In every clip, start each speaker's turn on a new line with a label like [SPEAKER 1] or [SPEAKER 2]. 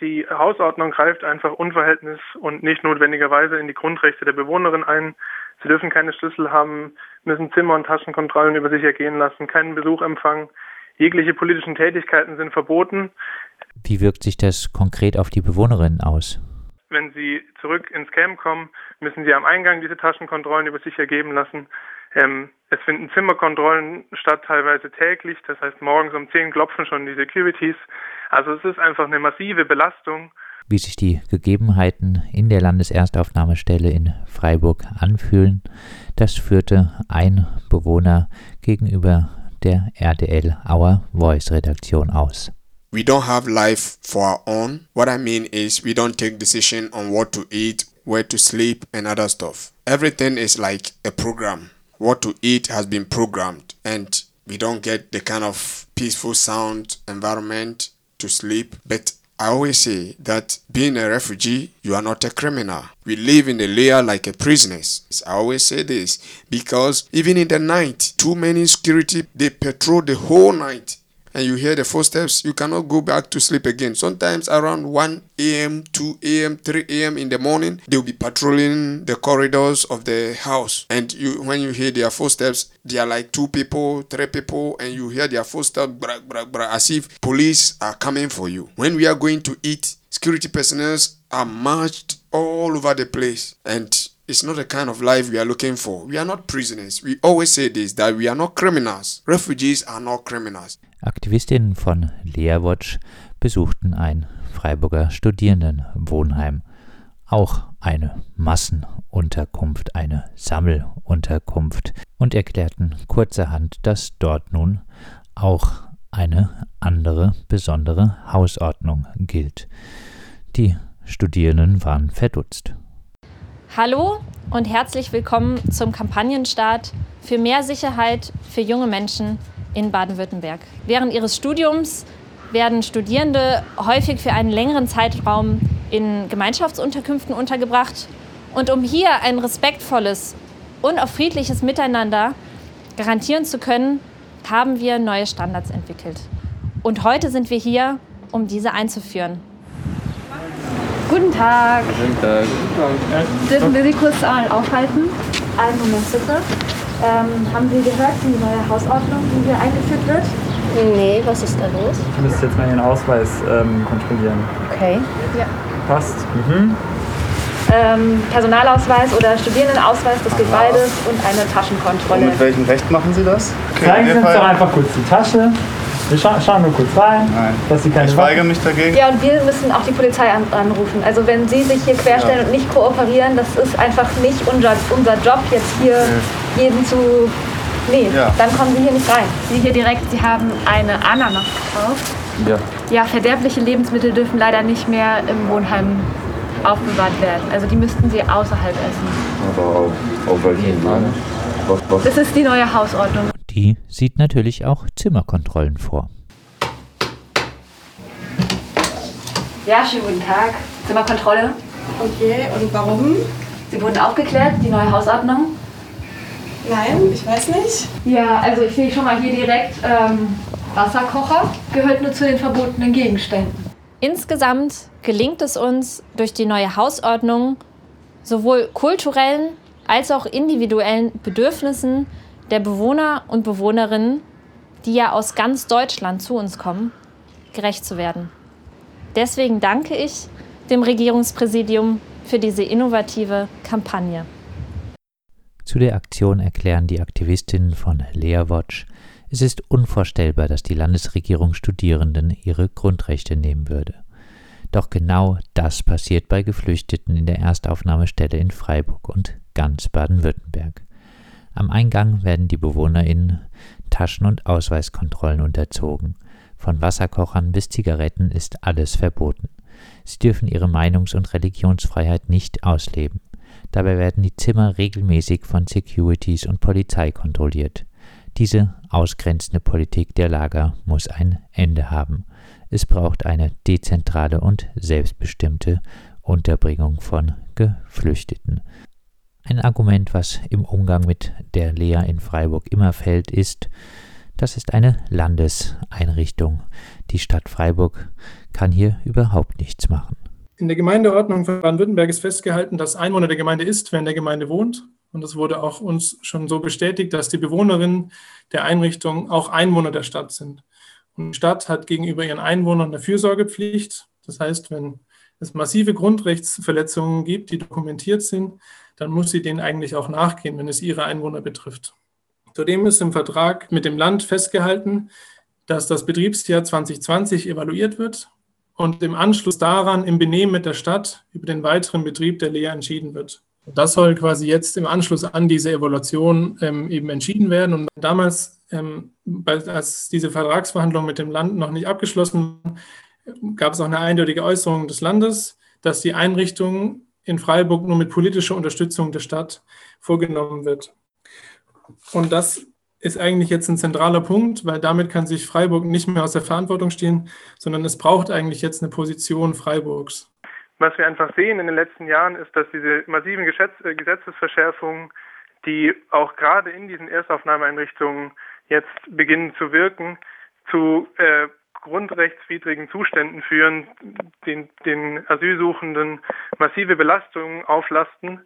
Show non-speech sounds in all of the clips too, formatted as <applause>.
[SPEAKER 1] Die Hausordnung greift einfach unverhältnis und nicht notwendigerweise in die Grundrechte der Bewohnerin ein. Sie dürfen keine Schlüssel haben, müssen Zimmer- und Taschenkontrollen über sich ergehen lassen, keinen Besuch empfangen. Jegliche politischen Tätigkeiten sind verboten.
[SPEAKER 2] Wie wirkt sich das konkret auf die Bewohnerinnen aus?
[SPEAKER 1] Wenn sie zurück ins Camp kommen, müssen sie am Eingang diese Taschenkontrollen über sich ergeben lassen. Ähm, es finden Zimmerkontrollen statt, teilweise täglich. Das heißt, morgens um 10 klopfen schon die Securities. Also es ist einfach eine massive Belastung.
[SPEAKER 2] Wie sich die Gegebenheiten in der Landeserstaufnahmestelle in Freiburg anfühlen, das führte ein Bewohner gegenüber der RDL Our Voice Redaktion aus.
[SPEAKER 3] We don't have life for our own. What I mean is we don't take decision on what to eat, where to sleep and other stuff. Everything is like a program. What to eat has been programmed and we don't get the kind of peaceful sound environment to sleep. But I always say that being a refugee, you are not a criminal. We live in a layer like a prisoners. I always say this because even in the night, too many security they patrol the whole night and you hear the footsteps, you cannot go back to sleep again. Sometimes around 1 a.m., 2 a.m., 3 a.m. in the morning, they'll be patrolling the corridors of the house. And you, when you hear their footsteps, they are like two people, three people, and you hear their footsteps bra, bra, bra, as if police are coming for you. When we are going to eat, security personnel are marched all over the place. And it's not the kind of life we are looking for. We are not prisoners. We always say this that we are not criminals. Refugees are not criminals.
[SPEAKER 2] Aktivistinnen von Leawatch besuchten ein Freiburger Studierendenwohnheim. Auch eine Massenunterkunft, eine Sammelunterkunft und erklärten kurzerhand, dass dort nun auch eine andere besondere Hausordnung gilt. Die Studierenden waren verdutzt.
[SPEAKER 4] Hallo und herzlich willkommen zum Kampagnenstart für mehr Sicherheit für junge Menschen in Baden-Württemberg. Während ihres Studiums werden Studierende häufig für einen längeren Zeitraum in Gemeinschaftsunterkünften untergebracht. Und um hier ein respektvolles und auch friedliches Miteinander garantieren zu können, haben wir neue Standards entwickelt. Und heute sind wir hier, um diese einzuführen.
[SPEAKER 5] Guten Tag.
[SPEAKER 6] Guten Tag.
[SPEAKER 5] Dürfen wir Sie kurz aufhalten? Einen Moment bitte. Ähm, haben Sie gehört, die neue Hausordnung, die hier eingeführt wird?
[SPEAKER 7] Nee, was ist da los?
[SPEAKER 6] Ich müsste jetzt mal Ihren Ausweis ähm, kontrollieren.
[SPEAKER 7] Okay.
[SPEAKER 5] Ja.
[SPEAKER 6] Passt. Mhm.
[SPEAKER 5] Ähm, Personalausweis oder Studierendenausweis, das geht beides und eine Taschenkontrolle.
[SPEAKER 8] Und mit welchem Recht machen Sie das?
[SPEAKER 6] Okay, Zeigen Sie uns doch einfach kurz die Tasche. Wir scha schauen nur kurz rein,
[SPEAKER 8] Nein.
[SPEAKER 6] dass Sie keine
[SPEAKER 8] Ich weigere mich dagegen.
[SPEAKER 5] Ja, und wir müssen auch die Polizei an anrufen. Also wenn Sie sich hier querstellen
[SPEAKER 8] Ja.
[SPEAKER 5] und nicht kooperieren, das ist einfach nicht unser, unser Job, jetzt hier jeden zu... Nee,
[SPEAKER 8] Ja.
[SPEAKER 5] dann kommen Sie hier nicht rein. Sie hier direkt, Sie haben eine Ananas gekauft.
[SPEAKER 6] Ja.
[SPEAKER 5] Ja, verderbliche Lebensmittel dürfen leider nicht mehr im Wohnheim aufbewahrt werden. Also die müssten Sie außerhalb essen.
[SPEAKER 9] Aber auf, auf welchen Namen? Was, was?
[SPEAKER 5] Das ist die neue Hausordnung.
[SPEAKER 2] Die sieht natürlich auch Zimmerkontrollen vor.
[SPEAKER 5] Ja, schönen guten Tag. Zimmerkontrolle.
[SPEAKER 10] Okay, und warum?
[SPEAKER 5] Sie wurden aufgeklärt, die neue Hausordnung.
[SPEAKER 10] Nein, ich weiß nicht.
[SPEAKER 5] Ja, also ich sehe schon mal hier direkt ähm, Wasserkocher. Gehört nur zu den verbotenen Gegenständen.
[SPEAKER 4] Insgesamt gelingt es uns durch die neue Hausordnung sowohl kulturellen als auch individuellen Bedürfnissen der Bewohner und Bewohnerinnen, die ja aus ganz Deutschland zu uns kommen, gerecht zu werden. Deswegen danke ich dem Regierungspräsidium für diese innovative Kampagne.
[SPEAKER 2] Zu der Aktion erklären die Aktivistinnen von Leawatch, es ist unvorstellbar, dass die Landesregierung Studierenden ihre Grundrechte nehmen würde. Doch genau das passiert bei Geflüchteten in der Erstaufnahmestelle in Freiburg und ganz Baden-Württemberg. Am Eingang werden die BewohnerInnen Taschen- und Ausweiskontrollen unterzogen. Von Wasserkochern bis Zigaretten ist alles verboten. Sie dürfen ihre Meinungs- und Religionsfreiheit nicht ausleben. Dabei werden die Zimmer regelmäßig von Securities und Polizei kontrolliert. Diese ausgrenzende Politik der Lager muss ein Ende haben. Es braucht eine dezentrale und selbstbestimmte Unterbringung von Geflüchteten. Ein Argument, was im Umgang mit der Lea in Freiburg immer fällt, ist, Das ist eine Landeseinrichtung. Die Stadt Freiburg kann hier überhaupt nichts machen.
[SPEAKER 11] In der Gemeindeordnung von Baden-Württemberg ist festgehalten, dass Einwohner der Gemeinde ist, wer in der Gemeinde wohnt. Und es wurde auch uns schon so bestätigt, dass die Bewohnerinnen der Einrichtung auch Einwohner der Stadt sind. Und die Stadt hat gegenüber ihren Einwohnern eine Fürsorgepflicht. Das heißt, wenn es massive Grundrechtsverletzungen gibt, die dokumentiert sind, dann muss sie denen eigentlich auch nachgehen, wenn es ihre Einwohner betrifft. Zudem ist im Vertrag mit dem Land festgehalten, dass das Betriebsjahr 2020 evaluiert wird und im Anschluss daran im Benehmen mit der Stadt über den weiteren Betrieb der Lehre entschieden wird. Das soll quasi jetzt im Anschluss an diese Evaluation ähm, eben entschieden werden. Und damals, ähm, als diese Vertragsverhandlungen mit dem Land noch nicht abgeschlossen waren, gab es auch eine eindeutige Äußerung des Landes, dass die Einrichtung in Freiburg nur mit politischer Unterstützung der Stadt vorgenommen wird. Und das ist eigentlich jetzt ein zentraler Punkt, weil damit kann sich Freiburg nicht mehr aus der Verantwortung stehen, sondern es braucht eigentlich jetzt eine Position Freiburgs.
[SPEAKER 1] Was wir einfach sehen in den letzten Jahren ist, dass diese massiven äh, Gesetzesverschärfungen, die auch gerade in diesen Erstaufnahmeeinrichtungen jetzt beginnen zu wirken, zu äh, grundrechtswidrigen Zuständen führen, den, den Asylsuchenden massive Belastungen auflasten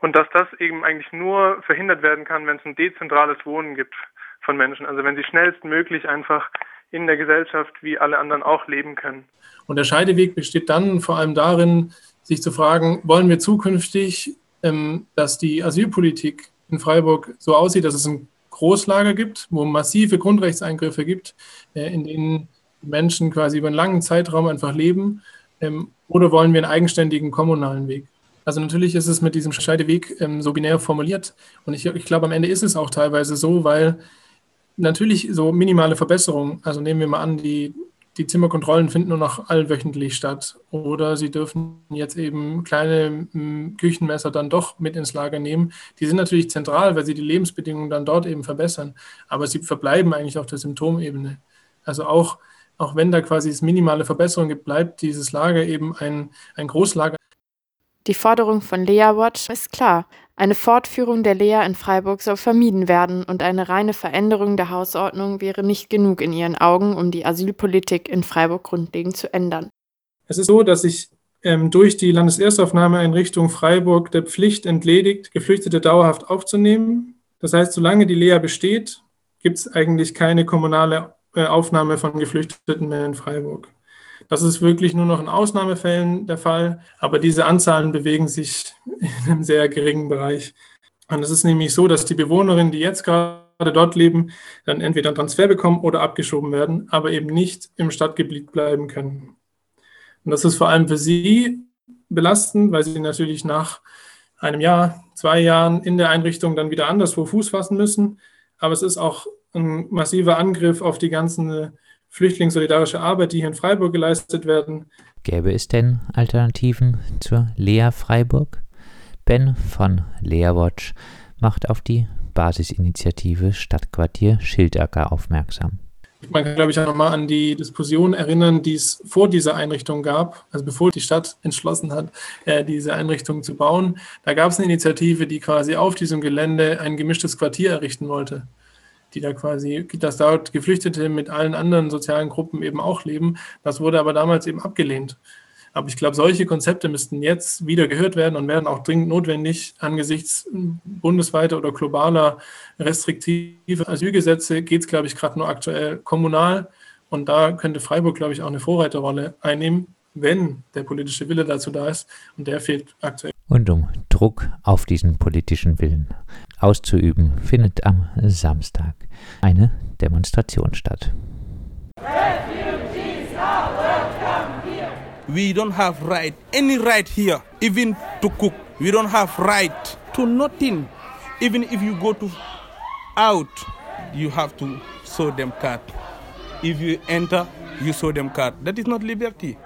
[SPEAKER 1] und dass das eben eigentlich nur verhindert werden kann, wenn es ein dezentrales Wohnen gibt von Menschen. Also wenn sie schnellstmöglich einfach in der Gesellschaft wie alle anderen auch leben können.
[SPEAKER 11] Und der Scheideweg besteht dann vor allem darin, sich zu fragen, wollen wir zukünftig, ähm, dass die Asylpolitik in Freiburg so aussieht, dass es ein Großlager gibt, wo massive Grundrechtseingriffe gibt, äh, in denen Menschen quasi über einen langen Zeitraum einfach leben, ähm, oder wollen wir einen eigenständigen kommunalen Weg? Also natürlich ist es mit diesem Scheideweg ähm, so binär formuliert und ich, ich glaube, am Ende ist es auch teilweise so, weil natürlich so minimale Verbesserungen, also nehmen wir mal an, die, die Zimmerkontrollen finden nur noch allwöchentlich statt oder sie dürfen jetzt eben kleine m, Küchenmesser dann doch mit ins Lager nehmen. Die sind natürlich zentral, weil sie die Lebensbedingungen dann dort eben verbessern, aber sie verbleiben eigentlich auf der Symptomebene. Also auch, auch wenn da quasi es minimale Verbesserungen gibt, bleibt dieses Lager eben ein, ein Großlager.
[SPEAKER 12] Die Forderung von Lea Watch ist klar. Eine Fortführung der Lea in Freiburg soll vermieden werden und eine reine Veränderung der Hausordnung wäre nicht genug in ihren Augen, um die Asylpolitik in Freiburg grundlegend zu ändern.
[SPEAKER 11] Es ist so, dass sich ähm, durch die Landeserstaufnahmeeinrichtung Freiburg der Pflicht entledigt, Geflüchtete dauerhaft aufzunehmen. Das heißt, solange die Lea besteht, gibt es eigentlich keine kommunale Aufnahme von Geflüchteten mehr in Freiburg. Das ist wirklich nur noch in Ausnahmefällen der Fall, aber diese Anzahlen bewegen sich in einem sehr geringen Bereich. Und es ist nämlich so, dass die Bewohnerinnen, die jetzt gerade dort leben, dann entweder einen Transfer bekommen oder abgeschoben werden, aber eben nicht im Stadtgebiet bleiben können. Und das ist vor allem für sie belastend, weil sie natürlich nach einem Jahr, zwei Jahren in der Einrichtung dann wieder anderswo Fuß fassen müssen. Aber es ist auch ein massiver Angriff auf die ganze flüchtlingssolidarische Arbeit, die hier in Freiburg geleistet werden.
[SPEAKER 2] Gäbe es denn Alternativen zur Lea Freiburg? Ben von Lea Watch macht auf die Basisinitiative Stadtquartier Schildacker aufmerksam.
[SPEAKER 11] Man kann, glaube ich, auch nochmal an die Diskussion erinnern, die es vor dieser Einrichtung gab, also bevor die Stadt <laughs> entschlossen hat, äh, diese Einrichtung zu bauen. Da gab es eine Initiative, die quasi auf diesem Gelände ein gemischtes Quartier errichten wollte die da quasi, dass dort Geflüchtete mit allen anderen sozialen Gruppen eben auch leben. Das wurde aber damals eben abgelehnt. Aber ich glaube, solche Konzepte müssten jetzt wieder gehört werden und werden auch dringend notwendig angesichts bundesweiter oder globaler restriktive Asylgesetze geht es, glaube ich, gerade nur aktuell kommunal. Und da könnte Freiburg, glaube ich, auch eine Vorreiterrolle einnehmen, wenn der politische Wille dazu da ist. Und der fehlt aktuell.
[SPEAKER 2] Und um Druck auf diesen politischen Willen auszuüben, findet am Samstag eine Demonstration statt.
[SPEAKER 13] We don't have right, any right here, even to cook. We don't have right to nothing. Even if you go to out, you have to show them card. If you enter, you show them card. That is not liberty.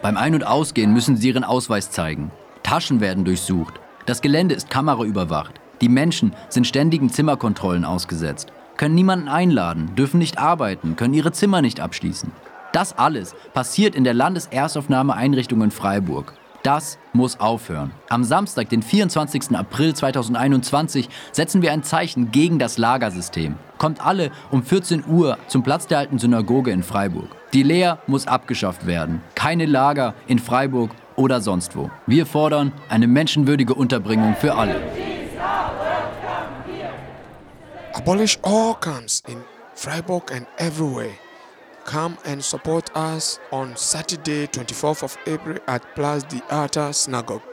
[SPEAKER 14] Beim Ein- und Ausgehen müssen sie ihren Ausweis zeigen. Taschen werden durchsucht. Das Gelände ist kameraüberwacht. Die Menschen sind ständigen Zimmerkontrollen ausgesetzt, können niemanden einladen, dürfen nicht arbeiten, können ihre Zimmer nicht abschließen. Das alles passiert in der Landeserstaufnahmeeinrichtung in Freiburg. Das muss aufhören. Am Samstag, den 24. April 2021, setzen wir ein Zeichen gegen das Lagersystem. Kommt alle um 14 Uhr zum Platz der alten Synagoge in Freiburg. Die Lehr muss abgeschafft werden. Keine Lager in Freiburg oder sonst wo. Wir fordern eine menschenwürdige Unterbringung für alle.
[SPEAKER 3] Abolish all camps in Freiburg and everywhere. Come and support us on Saturday, 24th of April at Place the Arta Synagogue.